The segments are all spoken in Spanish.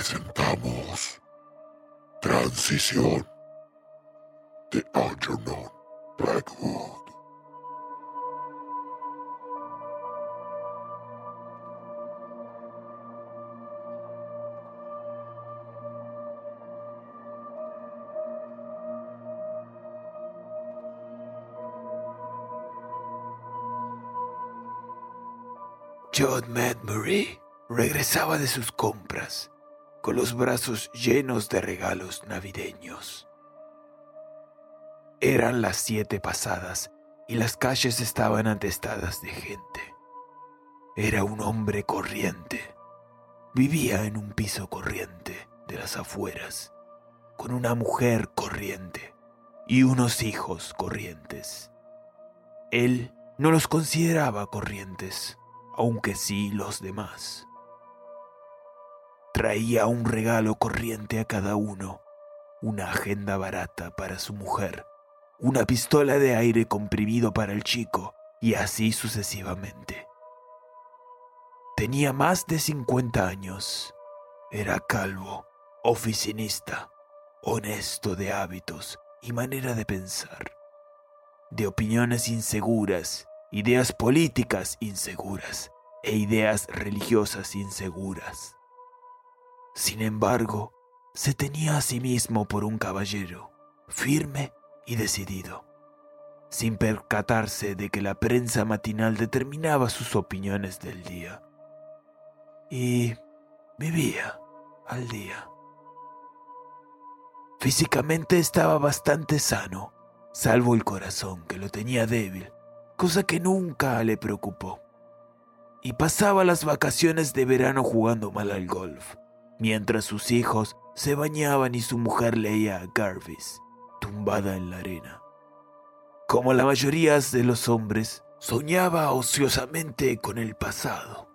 Presentamos Transición de Algernon Blackwood. John Madbury regresaba de sus compras con los brazos llenos de regalos navideños. Eran las siete pasadas y las calles estaban atestadas de gente. Era un hombre corriente. Vivía en un piso corriente de las afueras, con una mujer corriente y unos hijos corrientes. Él no los consideraba corrientes, aunque sí los demás. Traía un regalo corriente a cada uno, una agenda barata para su mujer, una pistola de aire comprimido para el chico, y así sucesivamente. Tenía más de 50 años. Era calvo, oficinista, honesto de hábitos y manera de pensar, de opiniones inseguras, ideas políticas inseguras e ideas religiosas inseguras. Sin embargo, se tenía a sí mismo por un caballero, firme y decidido, sin percatarse de que la prensa matinal determinaba sus opiniones del día. Y vivía al día. Físicamente estaba bastante sano, salvo el corazón que lo tenía débil, cosa que nunca le preocupó. Y pasaba las vacaciones de verano jugando mal al golf, mientras sus hijos se bañaban y su mujer leía a Garvis, tumbada en la arena. Como la mayoría de los hombres, soñaba ociosamente con el pasado.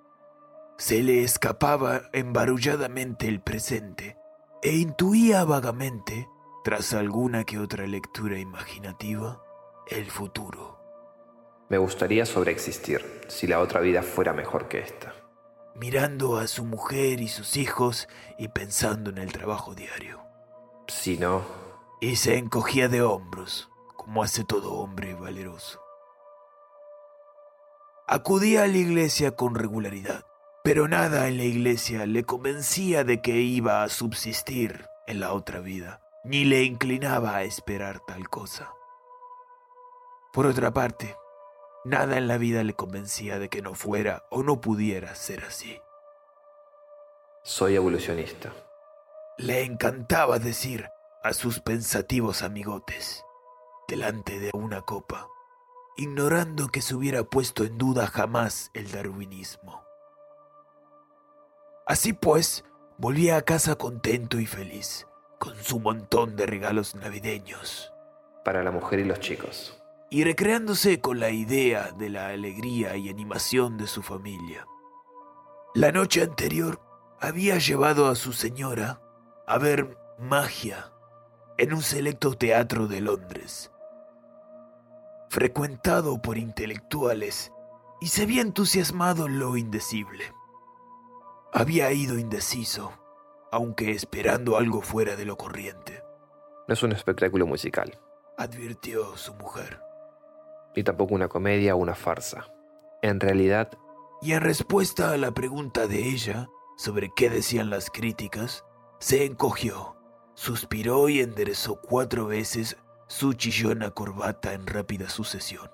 Se le escapaba embarulladamente el presente e intuía vagamente, tras alguna que otra lectura imaginativa, el futuro. Me gustaría sobreexistir si la otra vida fuera mejor que esta. Mirando a su mujer y sus hijos y pensando en el trabajo diario. Si no, Y se encogía de hombros, como hace todo hombre valeroso. Acudía a la iglesia con regularidad, pero nada en la iglesia le convencía de que iba a subsistir en la otra vida, ni le inclinaba a esperar tal cosa. Por otra parte, nada en la vida le convencía de que no fuera o no pudiera ser así. soy evolucionista. Le encantaba decir a sus pensativos amigotes, delante de una copa, ignorando que se hubiera puesto en duda jamás el darwinismo. Así pues, volvía a casa contento y feliz, con su montón de regalos navideños, Para la mujer y los chicos. Y recreándose con la idea de la alegría y animación de su familia. La noche anterior había llevado a su señora a ver magia en un selecto teatro de Londres, frecuentado por intelectuales, y se había entusiasmado en lo indecible. Había ido indeciso, aunque esperando algo fuera de lo corriente, No es un espectáculo musical. advirtió su mujer. Ni tampoco una comedia o una farsa. En realidad, Y en respuesta a la pregunta de ella sobre qué decían las críticas, se encogió, suspiró y enderezó cuatro veces su chillona corbata en rápida sucesión.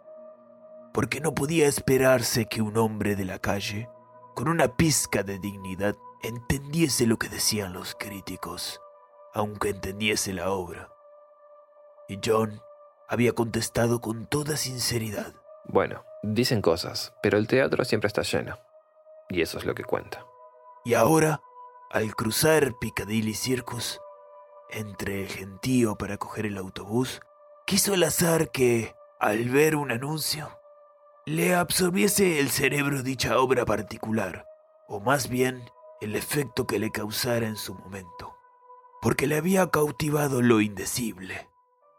Porque no podía esperarse que un hombre de la calle, con una pizca de dignidad, entendiese lo que decían los críticos, aunque entendiese la obra. Y John había contestado con toda sinceridad. bueno, dicen cosas, pero el teatro siempre está lleno. Y eso es lo que cuenta. Y ahora, al cruzar Piccadilly Circus, entre el gentío para coger el autobús, quiso el azar que, al ver un anuncio, le absorbiese el cerebro dicha obra particular, o más bien el efecto que le causara en su momento, porque le había cautivado lo indecible,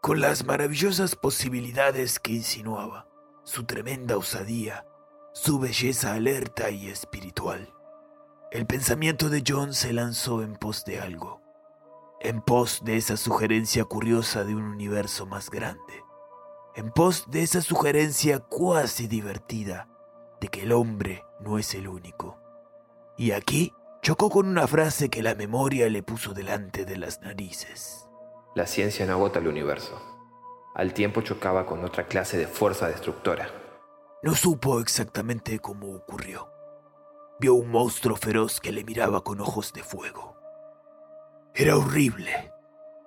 con las maravillosas posibilidades que insinuaba, su tremenda osadía, su belleza alerta y espiritual. El pensamiento de John se lanzó en pos de algo, en pos de esa sugerencia curiosa de un universo más grande, en pos de esa sugerencia cuasi divertida de que el hombre no es el único. Y aquí chocó con una frase que la memoria le puso delante de las narices. La ciencia no agota el universo. Al tiempo chocaba con otra clase de fuerza destructora. No supo exactamente cómo ocurrió. Vio un monstruo feroz que le miraba con ojos de fuego. Era horrible.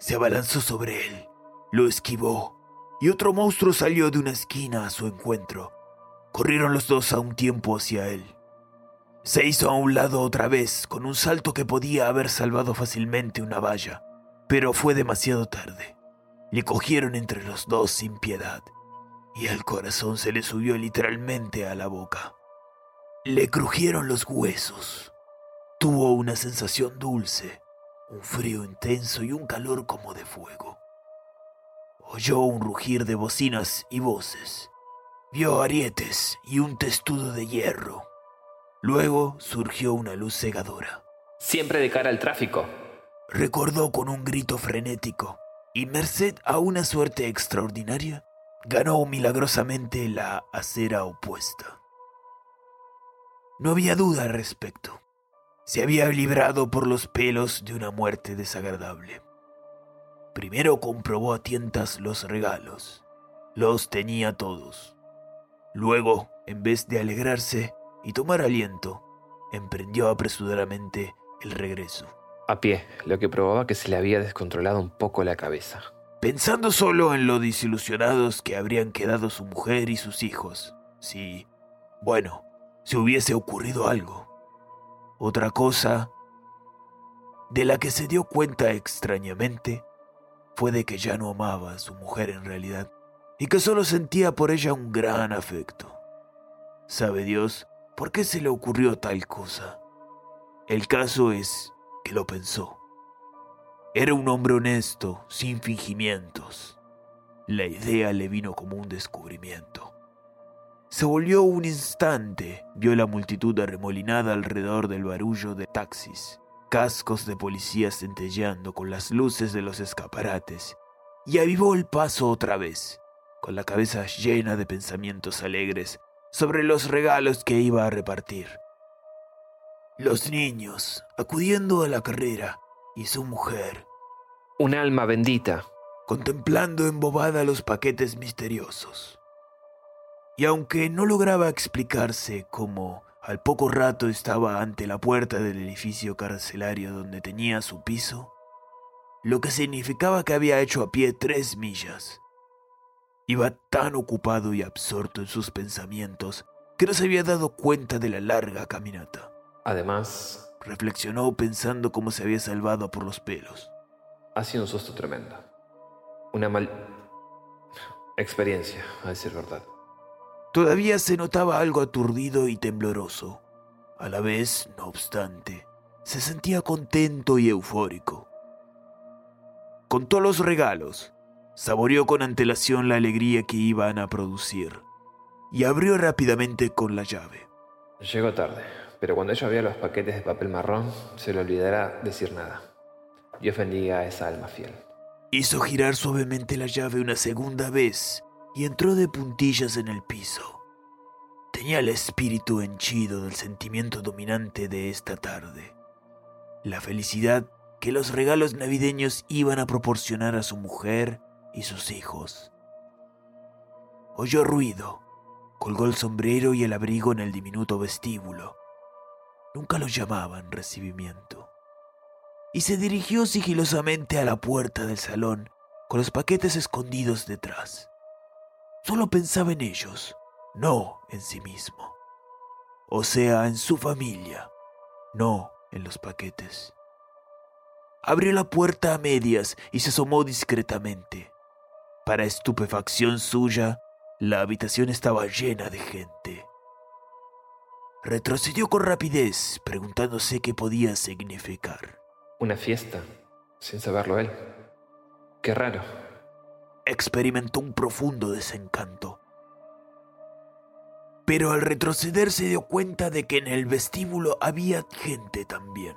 Se abalanzó sobre él, lo esquivó, y otro monstruo salió de una esquina a su encuentro. Corrieron los dos a un tiempo hacia él. Se hizo a un lado otra vez, con un salto que podía haber salvado fácilmente una valla, pero fue demasiado tarde. Le cogieron entre los dos sin piedad, y el corazón se le subió literalmente a la boca. Le crujieron los huesos. Tuvo una sensación dulce, un frío intenso y un calor como de fuego. Oyó un rugir de bocinas y voces. Vio arietes y un testudo de hierro. Luego surgió una luz cegadora. Siempre de cara al tráfico. Recordó con un grito frenético y merced a una suerte extraordinaria, ganó milagrosamente la acera opuesta. No había duda al respecto. Se había librado por los pelos de una muerte desagradable. Primero comprobó a tientas los regalos. Los tenía todos. Luego, en vez de alegrarse y tomar aliento, emprendió apresuradamente el regreso. A pie, lo que probaba que se le había descontrolado un poco la cabeza. Pensando solo en lo desilusionados que habrían quedado su mujer y sus hijos, si, bueno, si hubiese ocurrido algo. Otra cosa de la que se dio cuenta extrañamente fue de que ya no amaba a su mujer en realidad y que solo sentía por ella un gran afecto. ¿Sabe Dios por qué se le ocurrió tal cosa? El caso es que lo pensó. Era un hombre honesto, sin fingimientos. La idea le vino como un descubrimiento. Se volvió un instante, vio la multitud arremolinada alrededor del barullo de taxis, cascos de policías centelleando con las luces de los escaparates, y avivó el paso otra vez, con la cabeza llena de pensamientos alegres sobre los regalos que iba a repartir. Los niños, acudiendo a la carrera, y su mujer, Un alma bendita. contemplando embobada los paquetes misteriosos. Y aunque no lograba explicarse cómo al poco rato estaba ante la puerta del edificio carcelario donde tenía su piso, lo que significaba que había hecho a pie tres millas. Iba tan ocupado y absorto en sus pensamientos que no se había dado cuenta de la larga caminata. Además, Reflexionó pensando cómo se había salvado por los pelos. ha sido un susto tremendo. Una mal... experiencia, a decir verdad. Todavía se notaba algo aturdido y tembloroso. A la vez, no obstante, se sentía contento y eufórico. Contó los regalos, saboreó con antelación la alegría que iban a producir y abrió rápidamente con la llave. Llegó tarde, pero cuando ella vea los paquetes de papel marrón, se le olvidará decir nada. Dios bendiga a esa alma fiel. Hizo girar suavemente la llave una segunda vez y entró de puntillas en el piso. Tenía el espíritu henchido del sentimiento dominante de esta tarde, la felicidad que los regalos navideños iban a proporcionar a su mujer y sus hijos. Oyó ruido, colgó el sombrero y el abrigo en el diminuto vestíbulo. Nunca lo llamaban recibimiento. Y se dirigió sigilosamente a la puerta del salón con los paquetes escondidos detrás. Solo pensaba en ellos, no en sí mismo. O sea, en su familia, no en los paquetes. Abrió la puerta a medias y se asomó discretamente. Para estupefacción suya, la habitación estaba llena de gente. Retrocedió con rapidez, preguntándose qué podía significar. Una fiesta, sin saberlo él. Qué raro. Experimentó un profundo desencanto. Pero al retroceder se dio cuenta de que en el vestíbulo había gente también.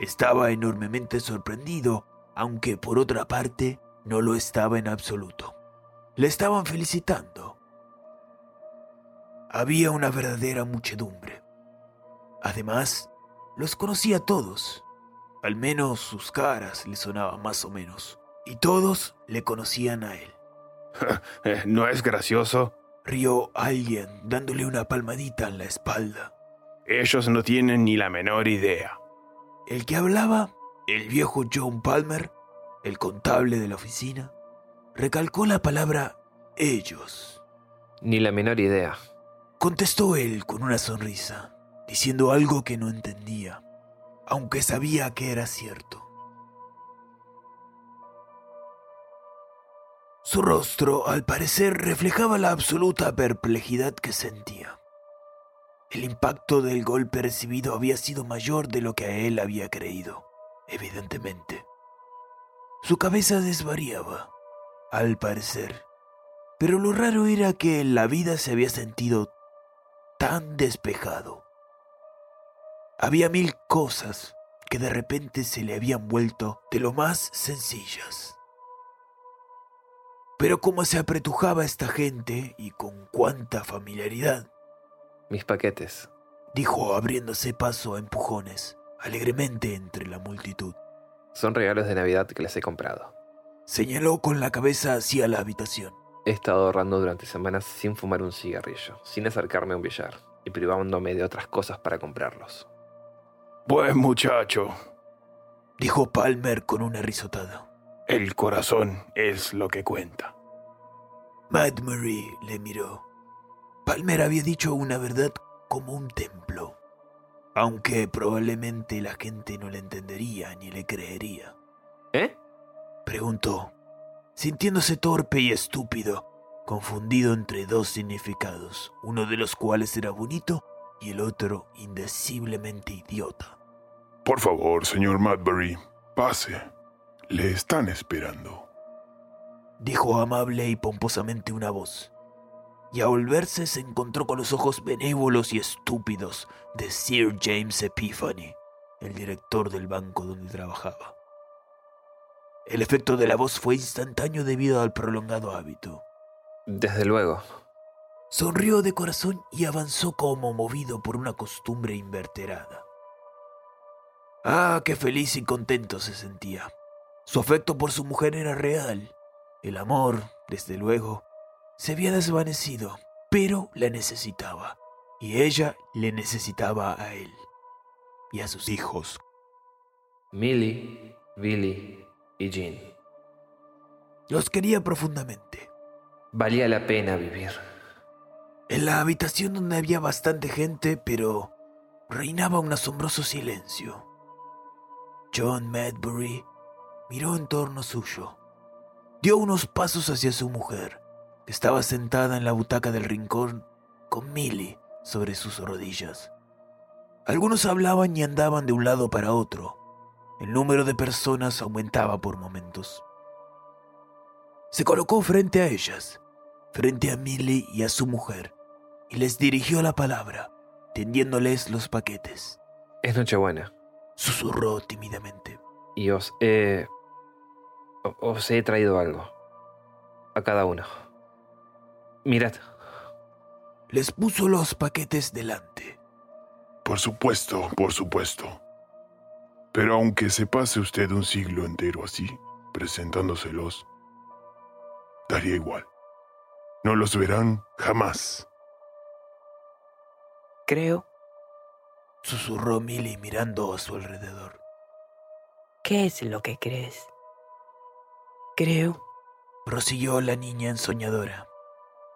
Estaba enormemente sorprendido, aunque por otra parte no lo estaba en absoluto. Le estaban felicitando. Había una verdadera muchedumbre. Además, los conocía a todos. Al menos sus caras le sonaban más o menos. Y todos le conocían a él. Eh, ¿No es gracioso? Rió alguien dándole una palmadita en la espalda. Ellos no tienen ni la menor idea. El que hablaba, el viejo John Palmer, el contable de la oficina, recalcó la palabra ellos. Ni la menor idea. Contestó él con una sonrisa, diciendo algo que no entendía, aunque sabía que era cierto. Su rostro, al parecer, reflejaba la absoluta perplejidad que sentía. El impacto del golpe recibido había sido mayor de lo que a él había creído, evidentemente. Su cabeza desvariaba, al parecer, pero lo raro era que en la vida se había sentido tan despejado. Había mil cosas que de repente se le habían vuelto de lo más sencillas. Pero cómo se apretujaba esta gente y con cuánta familiaridad, Mis paquetes. dijo abriéndose paso a empujones, alegremente entre la multitud. Son regalos de Navidad que les he comprado. Señaló con la cabeza hacia la habitación. He estado ahorrando durante semanas sin fumar un cigarrillo, sin acercarme a un billar y privándome de otras cosas para comprarlos. Buen muchacho. Dijo Palmer con una risotada. El corazón es lo que cuenta. Mad Marie le miró. Palmer había dicho una verdad como un templo, aunque probablemente la gente no le entendería ni le creería. ¿Eh? Preguntó, sintiéndose torpe y estúpido, confundido entre dos significados, uno de los cuales era bonito y el otro indeciblemente idiota. Por favor, señor Madbury, pase. Le están esperando. dijo amable y pomposamente una voz. Y a volverse se encontró con los ojos benévolos y estúpidos de Sir James Epiphany, el director del banco donde trabajaba. El efecto de la voz fue instantáneo debido al prolongado hábito. Desde luego. Sonrió de corazón y avanzó como movido por una costumbre inverterada. Ah, qué feliz y contento se sentía. Su afecto por su mujer era real. El amor, desde luego, se había desvanecido, pero la necesitaba. Y ella le necesitaba a él. Y a sus hijos. Millie, Billy y Jean. Los quería profundamente. Valía la pena vivir. En la habitación donde había bastante gente, pero reinaba un asombroso silencio. John Madbury miró en torno suyo. Dio unos pasos hacia su mujer, que estaba sentada en la butaca del rincón con Millie sobre sus rodillas. Algunos hablaban y andaban de un lado para otro. El número de personas aumentaba por momentos. Se colocó frente a ellas, frente a Millie y a su mujer, y les dirigió la palabra, tendiéndoles los paquetes. Es Nochebuena Susurró tímidamente. y os he... o- os he traído algo. a cada uno. Mirad. Les puso los paquetes delante. Por supuesto, por supuesto. Pero aunque se pase usted un siglo entero así, presentándoselos, daría igual. No los verán jamás. Creo. Susurró Milly mirando a su alrededor. ¿Qué es lo que crees? Creo Prosiguió la niña ensoñadora.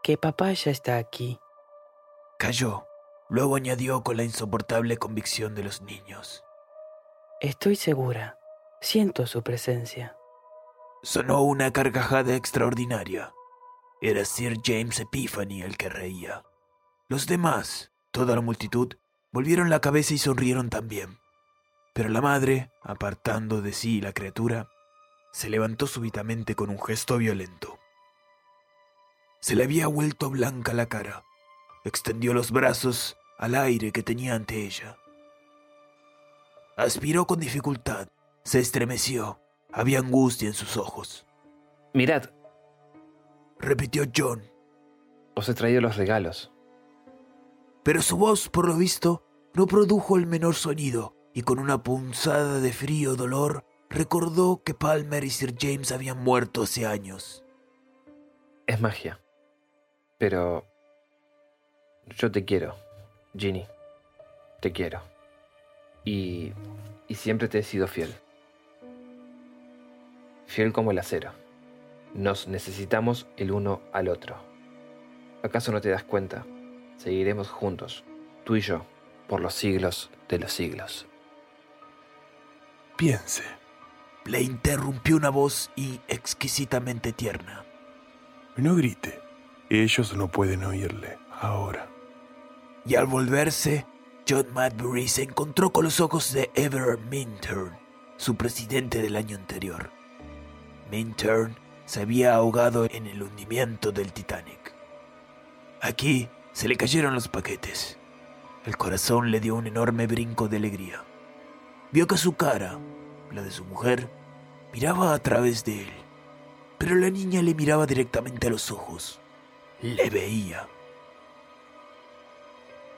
que papá ya está aquí. Cayó. Luego añadió con la insoportable convicción de los niños. Estoy segura. Siento su presencia. Sonó una carcajada extraordinaria. Era Sir James Epiphany el que reía. Los demás, toda la multitud, volvieron la cabeza y sonrieron también. Pero la madre, apartando de sí la criatura, se levantó súbitamente con un gesto violento. Se le había vuelto blanca la cara. Extendió los brazos al aire que tenía ante ella. Aspiró con dificultad, se estremeció, había angustia en sus ojos. Mirad, Repitió John, os he traído los regalos. pero su voz, por lo visto, no produjo el menor sonido, y con una punzada de frío dolor recordó que Palmer y Sir James habían muerto hace años. Es magia. Pero... Yo te quiero, Ginny. Te quiero. Y... Y siempre te he sido fiel. Fiel como el acero. Nos necesitamos el uno al otro. ¿Acaso no te das cuenta? Seguiremos juntos, tú y yo, por los siglos de los siglos. Piense. Le interrumpió una voz y exquisitamente tierna. No grite. Ellos no pueden oírle ahora. Y al volverse, John Madbury se encontró con los ojos de Ever Minturn, su presidente del año anterior. Minturn se había ahogado en el hundimiento del Titanic. Aquí se le cayeron los paquetes. El corazón le dio un enorme brinco de alegría. Vio que su cara, la de su mujer, miraba a través de él. Pero la niña le miraba directamente a los ojos. Le veía.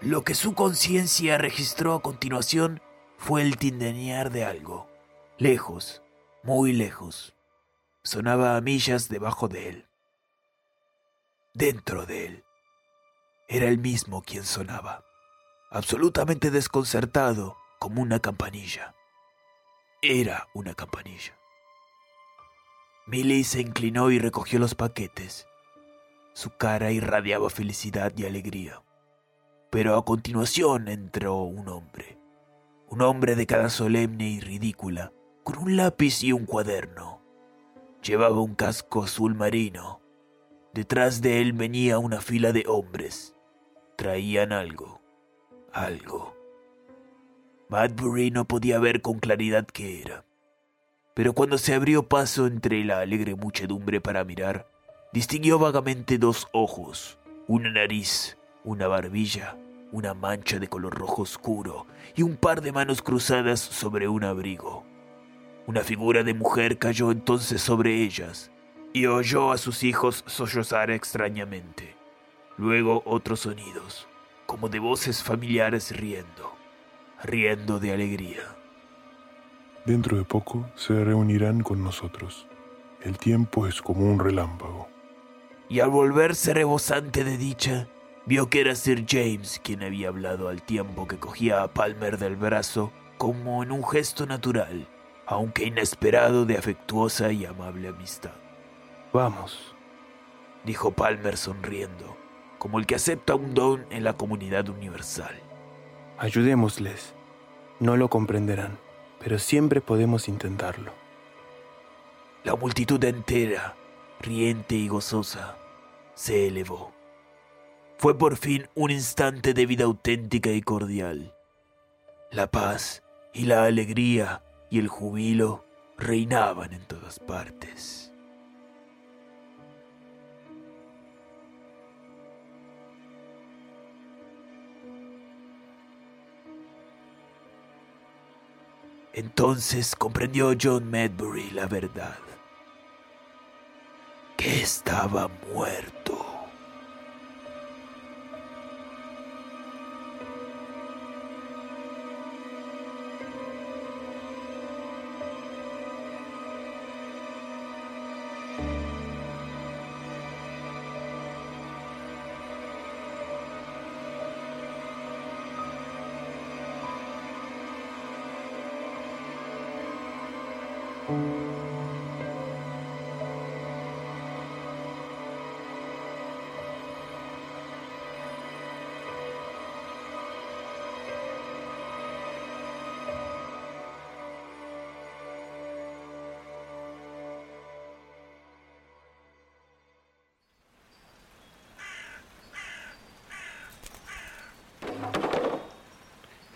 Lo que su conciencia registró a continuación fue el tindenear de algo. Lejos, muy lejos. Sonaba a millas debajo de él. Dentro de él. Era el mismo quien sonaba. Absolutamente desconcertado, como una campanilla. Era una campanilla. Millie se inclinó y recogió los paquetes. Su cara irradiaba felicidad y alegría. Pero a continuación entró un hombre. Un hombre de cara solemne y ridícula, con un lápiz y un cuaderno. Llevaba un casco azul marino. Detrás de él venía una fila de hombres. Traían algo. Algo. Madbury no podía ver con claridad qué era. Pero cuando se abrió paso entre la alegre muchedumbre para mirar, distinguió vagamente dos ojos, una nariz, una barbilla, una mancha de color rojo oscuro y un par de manos cruzadas sobre un abrigo. Una figura de mujer cayó entonces sobre ellas y oyó a sus hijos sollozar extrañamente. Luego otros sonidos, como de voces familiares riendo, riendo de alegría. Dentro de poco se reunirán con nosotros. El tiempo es como un relámpago. y al volverse rebosante de dicha, vio que era Sir James quien había hablado al tiempo que cogía a Palmer del brazo como en un gesto natural, aunque inesperado de afectuosa y amable amistad. Vamos. Dijo Palmer sonriendo, como el que acepta un don en la comunidad universal. Ayudémosles. No lo comprenderán, pero siempre podemos intentarlo. La multitud entera, riente y gozosa, se elevó. Fue por fin un instante de vida auténtica y cordial. La paz y la alegría y el jubilo reinaban en todas partes. Entonces comprendió John Medbury la verdad. que estaba muerto.